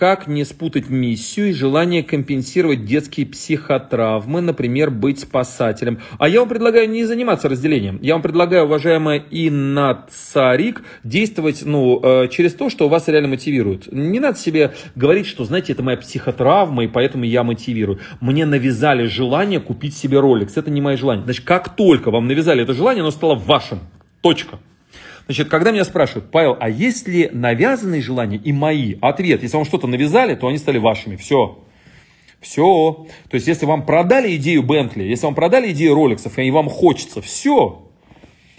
Как не спутать миссию и желание компенсировать детские психотравмы, например, быть спасателем. А я вам предлагаю не заниматься разделением. Я вам предлагаю, уважаемая Инна Царик, действовать ну, э, через то, что вас реально мотивирует. Не надо себе говорить, что, знаете, это моя психотравма, и поэтому я мотивирую. Мне навязали желание купить себе роликс. Это не мое желание. Значит, как только вам навязали это желание, оно стало вашим. Точка. Значит, когда меня спрашивают, Павел, а есть ли навязанные желания и мои? Ответ, если вам что-то навязали, то они стали вашими. Все. Все. То есть, если вам продали идею Бентли, если вам продали идею роликсов, и вам хочется, все.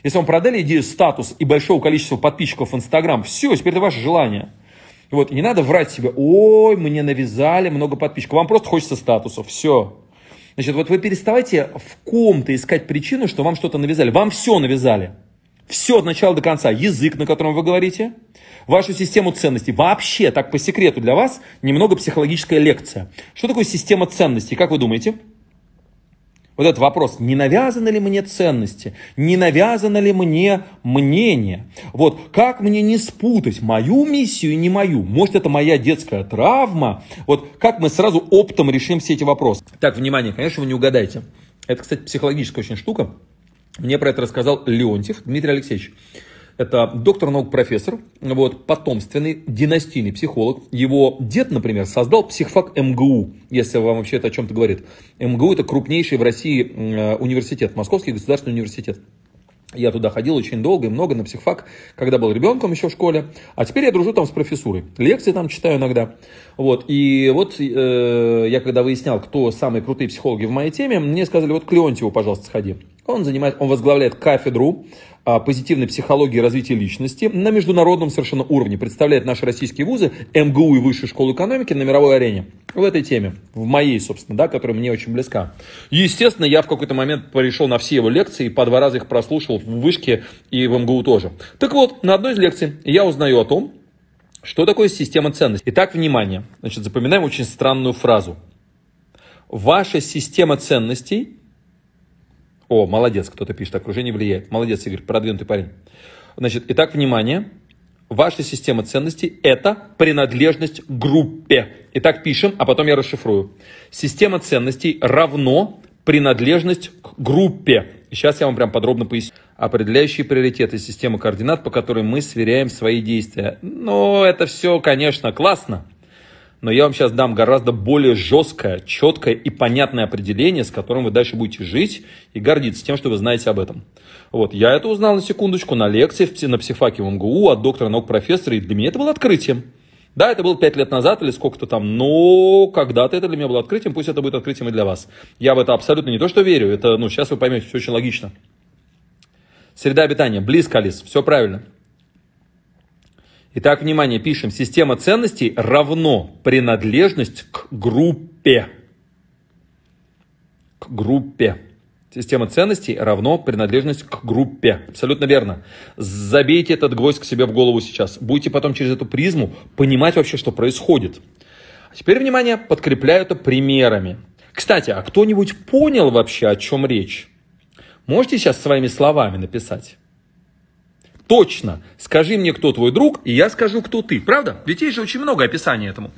Если вам продали идею статус и большого количества подписчиков в Инстаграм, все, теперь это ваше желание. Вот, и не надо врать себе, ой, мне навязали много подписчиков. Вам просто хочется статуса, все. Значит, вот вы переставайте в ком-то искать причину, что вам что-то навязали. Вам все навязали. Все от начала до конца. Язык, на котором вы говорите, вашу систему ценностей. Вообще, так по секрету для вас, немного психологическая лекция. Что такое система ценностей? Как вы думаете? Вот этот вопрос, не навязаны ли мне ценности, не навязано ли мне мнение. Вот как мне не спутать мою миссию и не мою? Может это моя детская травма? Вот как мы сразу оптом решим все эти вопросы? Так, внимание, конечно, вы не угадаете. Это, кстати, психологическая очень штука. Мне про это рассказал Леонтьев Дмитрий Алексеевич. Это доктор наук, профессор, вот, потомственный, династийный психолог. Его дед, например, создал психфак МГУ, если вам вообще это о чем-то говорит. МГУ это крупнейший в России э, университет, Московский государственный университет. Я туда ходил очень долго и много на психфак, когда был ребенком еще в школе. А теперь я дружу там с профессурой. Лекции там читаю иногда. Вот. И вот э, я когда выяснял, кто самые крутые психологи в моей теме, мне сказали, вот к Леонтьеву, пожалуйста, сходи. Он, занимает, он возглавляет кафедру позитивной психологии и развития личности на международном совершенно уровне. Представляет наши российские вузы, МГУ и Высшую школу экономики на мировой арене. В этой теме, в моей, собственно, да, которая мне очень близка. Естественно, я в какой-то момент перешел на все его лекции, по два раза их прослушал в Вышке и в МГУ тоже. Так вот, на одной из лекций я узнаю о том, что такое система ценностей. Итак, внимание. Значит, запоминаем очень странную фразу. Ваша система ценностей о, молодец, кто-то пишет, окружение влияет. Молодец, Игорь, продвинутый парень. Значит, итак, внимание. Ваша система ценностей – это принадлежность группе. Итак, пишем, а потом я расшифрую. Система ценностей равно принадлежность к группе. Сейчас я вам прям подробно поясню. Определяющие приоритеты системы координат, по которой мы сверяем свои действия. Ну, это все, конечно, классно но я вам сейчас дам гораздо более жесткое, четкое и понятное определение, с которым вы дальше будете жить и гордиться тем, что вы знаете об этом. Вот, я это узнал на секундочку на лекции на психфаке в МГУ от доктора наук профессора, и для меня это было открытием. Да, это было пять лет назад или сколько-то там, но когда-то это для меня было открытием, пусть это будет открытием и для вас. Я в это абсолютно не то, что верю, это, ну, сейчас вы поймете, все очень логично. Среда обитания, близко, Алис, все правильно. Итак, внимание, пишем. Система ценностей равно принадлежность к группе. К группе. Система ценностей равно принадлежность к группе. Абсолютно верно. Забейте этот гвоздь к себе в голову сейчас. Будете потом через эту призму понимать вообще, что происходит. А теперь, внимание, подкрепляю это примерами. Кстати, а кто-нибудь понял вообще, о чем речь? Можете сейчас своими словами написать? Точно. Скажи мне, кто твой друг, и я скажу, кто ты. Правда? Ведь есть же очень много описаний этому.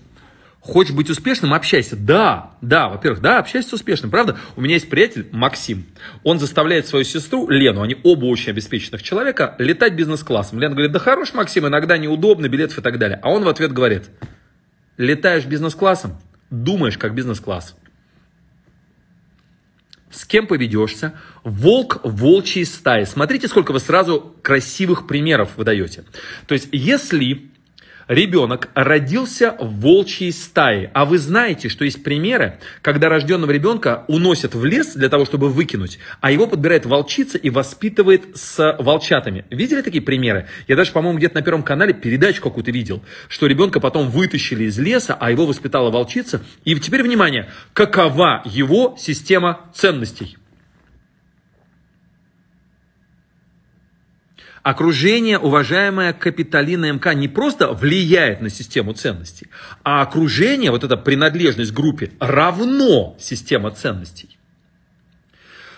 Хочешь быть успешным, общайся. Да, да, во-первых, да, общайся с успешным, правда? У меня есть приятель Максим. Он заставляет свою сестру Лену, они оба очень обеспеченных человека, летать бизнес-классом. Лена говорит, да хорош, Максим, иногда неудобно, билетов и так далее. А он в ответ говорит, летаешь бизнес-классом, думаешь как бизнес-класс с кем поведешься, волк волчьей стаи. Смотрите, сколько вы сразу красивых примеров выдаете. То есть, если ребенок родился в волчьей стае. А вы знаете, что есть примеры, когда рожденного ребенка уносят в лес для того, чтобы выкинуть, а его подбирает волчица и воспитывает с волчатами. Видели такие примеры? Я даже, по-моему, где-то на Первом канале передачу какую-то видел, что ребенка потом вытащили из леса, а его воспитала волчица. И теперь, внимание, какова его система ценностей? Окружение, уважаемая Капиталина МК, не просто влияет на систему ценностей, а окружение, вот эта принадлежность группе, равно система ценностей.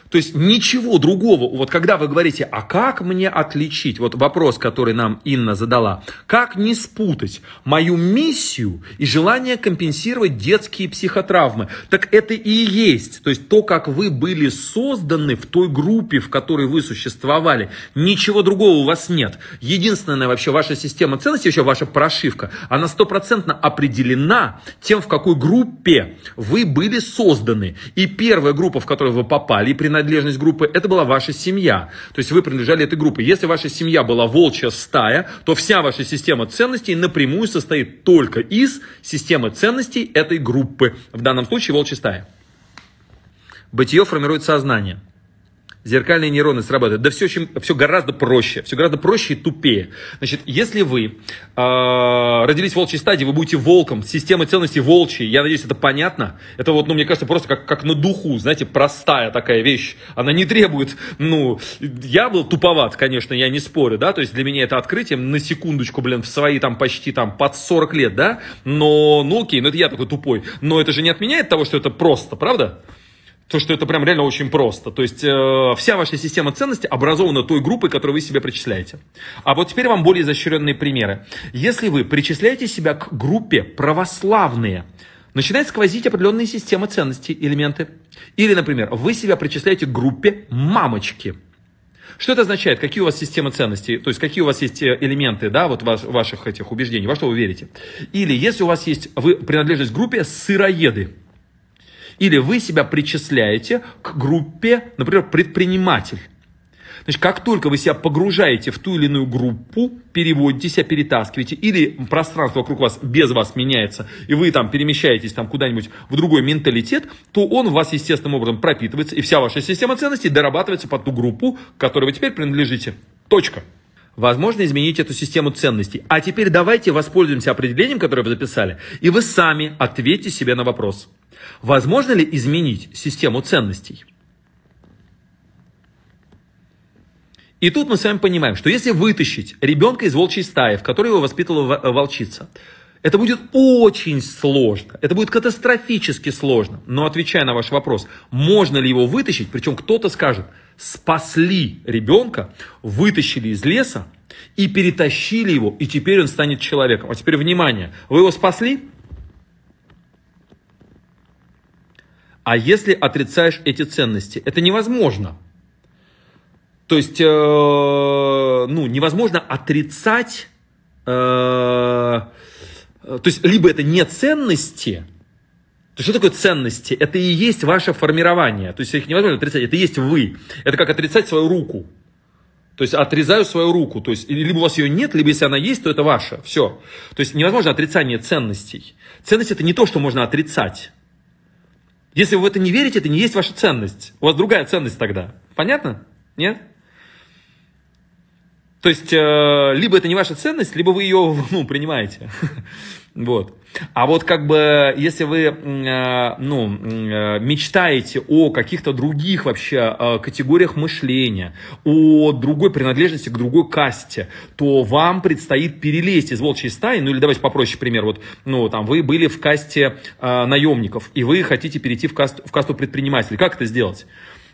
То есть ничего другого. Вот когда вы говорите, а как мне отличить, вот вопрос, который нам Инна задала, как не спутать мою миссию и желание компенсировать детские психотравмы? Так это и есть. То есть то, как вы были созданы в той группе, в которой вы существовали. Ничего другого у вас нет. Единственная вообще ваша система ценностей, еще ваша прошивка, она стопроцентно определена тем, в какой группе вы были созданы. И первая группа, в которую вы попали, и принадлежали принадлежность группы, это была ваша семья. То есть вы принадлежали этой группе. Если ваша семья была волчья стая, то вся ваша система ценностей напрямую состоит только из системы ценностей этой группы. В данном случае волчья стая. Бытие формирует сознание зеркальные нейроны срабатывают. Да все, очень, все гораздо проще, все гораздо проще и тупее. Значит, если вы э, родились в волчьей стадии, вы будете волком, система ценностей волчьей, я надеюсь, это понятно. Это вот, ну, мне кажется, просто как, как на духу, знаете, простая такая вещь. Она не требует, ну, я был туповат, конечно, я не спорю, да, то есть для меня это открытие, на секундочку, блин, в свои там почти там под 40 лет, да, но, ну окей, ну это я такой тупой, но это же не отменяет того, что это просто, правда? То, что это прям реально очень просто. То есть э, вся ваша система ценностей образована той группой, которую вы себе причисляете. А вот теперь вам более изощренные примеры. Если вы причисляете себя к группе православные, начинает сквозить определенные системы ценностей, элементы. Или, например, вы себя причисляете к группе мамочки. Что это означает? Какие у вас системы ценностей? То есть, какие у вас есть э, элементы, да, вот ваш, ваших этих убеждений, во что вы верите? Или, если у вас есть, вы принадлежите к группе сыроеды. Или вы себя причисляете к группе, например, предприниматель. Значит, как только вы себя погружаете в ту или иную группу, переводите себя, перетаскиваете, или пространство вокруг вас без вас меняется, и вы там перемещаетесь там куда-нибудь в другой менталитет, то он у вас естественным образом пропитывается, и вся ваша система ценностей дорабатывается под ту группу, к которой вы теперь принадлежите. Точка. Возможно изменить эту систему ценностей. А теперь давайте воспользуемся определением, которое вы записали, и вы сами ответьте себе на вопрос. Возможно ли изменить систему ценностей? И тут мы с вами понимаем, что если вытащить ребенка из волчьей стаи, в которой его воспитывала волчица, это будет очень сложно, это будет катастрофически сложно. Но отвечая на ваш вопрос, можно ли его вытащить, причем кто-то скажет, спасли ребенка, вытащили из леса и перетащили его, и теперь он станет человеком. А теперь внимание, вы его спасли? А если отрицаешь эти ценности, это невозможно. То есть, э, ну, невозможно отрицать, э, то есть, либо это не ценности, то что такое ценности? Это и есть ваше формирование. То есть, их невозможно отрицать, это есть вы. Это как отрицать свою руку. То есть отрезаю свою руку. То есть либо у вас ее нет, либо если она есть, то это ваша. Все. То есть невозможно отрицание ценностей. Ценность это не то, что можно отрицать. Если вы в это не верите, это не есть ваша ценность. У вас другая ценность тогда. Понятно? Нет? То есть, э, либо это не ваша ценность, либо вы ее ну, принимаете. Вот. А вот как бы, если вы э, ну, э, мечтаете о каких-то других вообще э, категориях мышления, о другой принадлежности к другой касте, то вам предстоит перелезть из волчьей стаи, ну или давайте попроще пример, вот, ну там вы были в касте наемников, и вы хотите перейти в касту, в касту предпринимателей. Как это сделать?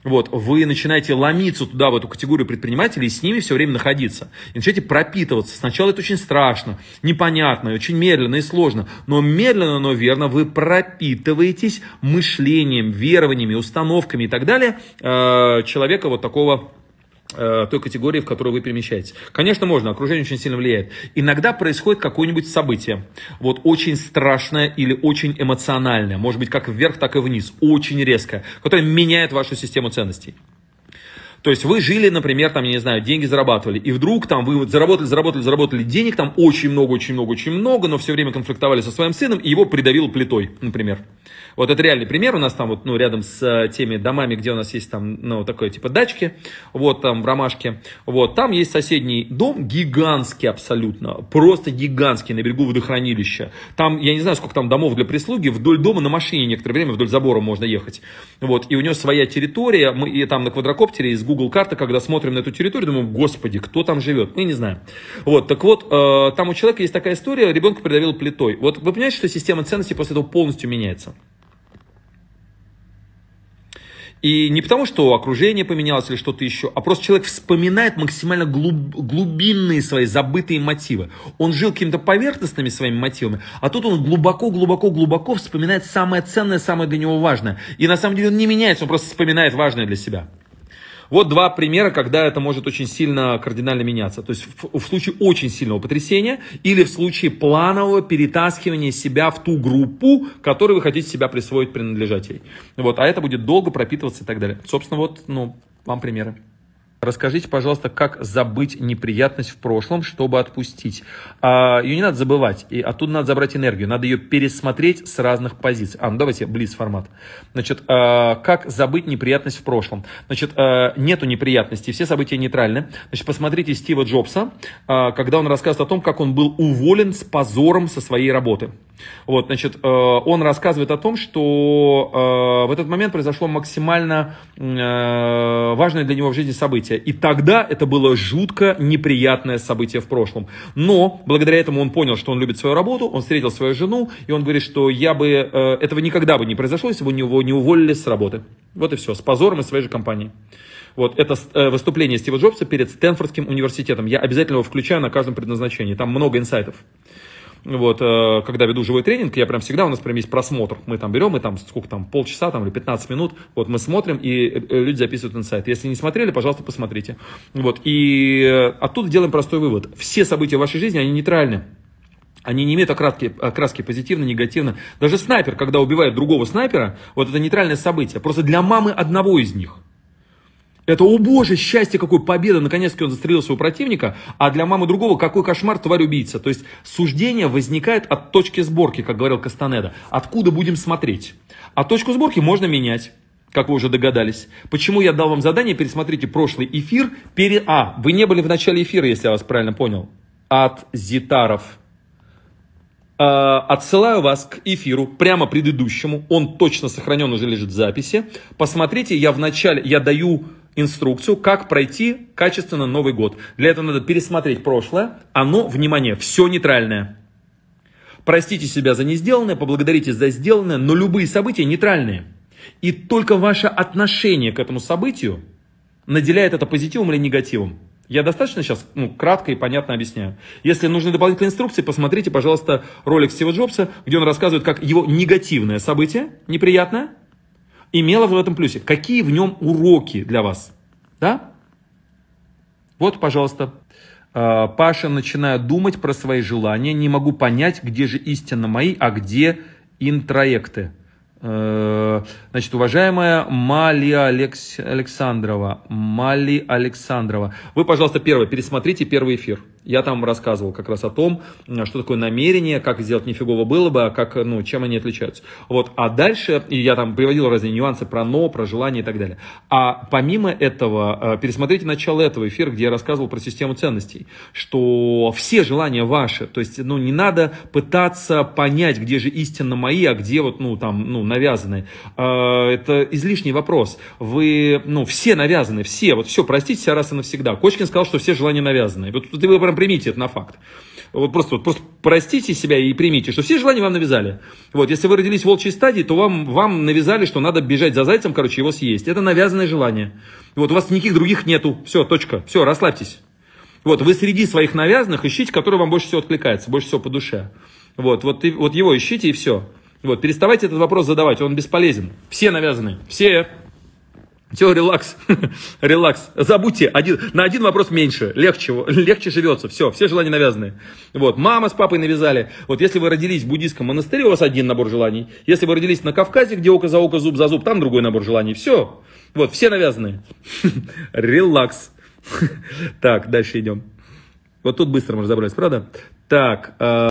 Вот, вы начинаете ломиться туда, в эту категорию предпринимателей, и с ними все время находиться. И начинаете пропитываться. Сначала это очень страшно, непонятно, очень медленно и сложно. Но медленно, но верно вы пропитываетесь мышлением, верованиями, установками и так далее э, человека вот такого той категории, в которую вы перемещаетесь. Конечно, можно, окружение очень сильно влияет. Иногда происходит какое-нибудь событие, вот очень страшное или очень эмоциональное, может быть, как вверх, так и вниз, очень резкое, которое меняет вашу систему ценностей. То есть вы жили, например, там, я не знаю, деньги зарабатывали, и вдруг там вы заработали, заработали, заработали денег, там очень много, очень много, очень много, но все время конфликтовали со своим сыном, и его придавило плитой, например. Вот это реальный пример. У нас там вот, ну, рядом с э, теми домами, где у нас есть там, ну, такое типа дачки, вот там в Ромашке. Вот, там есть соседний дом, гигантский абсолютно, просто гигантский, на берегу водохранилища. Там, я не знаю, сколько там домов для прислуги, вдоль дома на машине некоторое время, вдоль забора можно ехать. Вот, и у него своя территория, мы и там на квадрокоптере из Google карта, когда смотрим на эту территорию, думаем, господи, кто там живет? Мы не знаем. Вот, так вот, э, там у человека есть такая история, ребенка придавил плитой. Вот вы понимаете, что система ценностей после этого полностью меняется? И не потому, что окружение поменялось или что-то еще, а просто человек вспоминает максимально глуб, глубинные свои забытые мотивы. Он жил какими-то поверхностными своими мотивами, а тут он глубоко-глубоко-глубоко вспоминает самое ценное, самое для него важное. И на самом деле он не меняется, он просто вспоминает важное для себя. Вот два примера, когда это может очень сильно кардинально меняться. То есть в, в случае очень сильного потрясения или в случае планового перетаскивания себя в ту группу, которой вы хотите себя присвоить, принадлежать ей. Вот, а это будет долго пропитываться и так далее. Собственно, вот, ну, вам примеры. Расскажите, пожалуйста, как забыть неприятность в прошлом, чтобы отпустить. А, ее не надо забывать, и оттуда надо забрать энергию. Надо ее пересмотреть с разных позиций. А, ну давайте близ формат. Значит, а, как забыть неприятность в прошлом? Значит, а, нету неприятностей, все события нейтральны. Значит, посмотрите Стива Джобса, а, когда он рассказывает о том, как он был уволен с позором со своей работы. Вот, значит, а, он рассказывает о том, что а, в этот момент произошло максимально а, важное для него в жизни событие событие. И тогда это было жутко неприятное событие в прошлом. Но благодаря этому он понял, что он любит свою работу, он встретил свою жену, и он говорит, что я бы, э, этого никогда бы не произошло, если бы его не уволили с работы. Вот и все, с позором из своей же компании. Вот это э, выступление Стива Джобса перед Стэнфордским университетом. Я обязательно его включаю на каждом предназначении. Там много инсайтов. Вот, э, когда веду живой тренинг, я прям всегда, у нас прям есть просмотр. Мы там берем, и там сколько там, полчаса там, или 15 минут, вот мы смотрим, и э, люди записывают инсайт. Если не смотрели, пожалуйста, посмотрите. Вот, и э, оттуда делаем простой вывод. Все события в вашей жизни, они нейтральны. Они не имеют окраски, окраски позитивно, негативно. Даже снайпер, когда убивает другого снайпера, вот это нейтральное событие. Просто для мамы одного из них – это, о боже, счастье, какой победа, наконец-таки он застрелил своего противника, а для мамы другого какой кошмар, тварь-убийца. То есть суждение возникает от точки сборки, как говорил Кастанеда. Откуда будем смотреть? А точку сборки можно менять как вы уже догадались. Почему я дал вам задание, пересмотрите прошлый эфир. Пере... А, вы не были в начале эфира, если я вас правильно понял. От Зитаров. Э, отсылаю вас к эфиру, прямо предыдущему. Он точно сохранен, уже лежит в записи. Посмотрите, я в начале, я даю инструкцию, как пройти качественно Новый год. Для этого надо пересмотреть прошлое. Оно, внимание, все нейтральное. Простите себя за несделанное, поблагодарите за сделанное, но любые события нейтральные. И только ваше отношение к этому событию наделяет это позитивом или негативом. Я достаточно сейчас ну, кратко и понятно объясняю. Если нужны дополнительные инструкции, посмотрите, пожалуйста, ролик Стива Джобса, где он рассказывает, как его негативное событие, неприятное, имело в этом плюсе. Какие в нем уроки для вас? Да? Вот, пожалуйста. А, Паша, начинаю думать про свои желания, не могу понять, где же истинно мои, а где интроекты. Э, значит, уважаемая Мали Алекс... Александрова, Мали Александрова, вы, пожалуйста, первое, пересмотрите первый эфир. Я там рассказывал как раз о том, что такое намерение, как сделать нифигово было бы, а как, ну, чем они отличаются. Вот, а дальше, и я там приводил разные нюансы про но, про желание и так далее. А помимо этого, э, пересмотрите начало этого эфира, где я рассказывал про систему ценностей, что все желания ваши, то есть, ну, не надо пытаться понять, где же истинно мои, а где вот, ну, там, ну, навязанные. Э, это излишний вопрос. Вы, ну, все навязаны, все, вот все, простите себя раз и навсегда. Кочкин сказал, что все желания навязаны. Вот вы прям примите это на факт. Вот просто, вот просто простите себя и примите, что все желания вам навязали. Вот, если вы родились в волчьей стадии, то вам, вам навязали, что надо бежать за зайцем, короче, его съесть. Это навязанное желание. Вот, у вас никаких других нету. Все, точка. Все, расслабьтесь. Вот, вы среди своих навязанных ищите, который вам больше всего откликается, больше всего по душе. Вот, вот, и, вот его ищите и все. Вот, переставайте этот вопрос задавать, он бесполезен. Все навязаны, все. Все, релакс, релакс. Забудьте, один, на один вопрос меньше, легче, легче живется. Все, все желания навязаны. Вот, мама с папой навязали. Вот если вы родились в буддийском монастыре, у вас один набор желаний. Если вы родились на Кавказе, где око за око, зуб за зуб, там другой набор желаний. Все, вот, все навязаны. Релакс. Так, дальше идем. Вот тут быстро мы разобрались, правда? Так, э,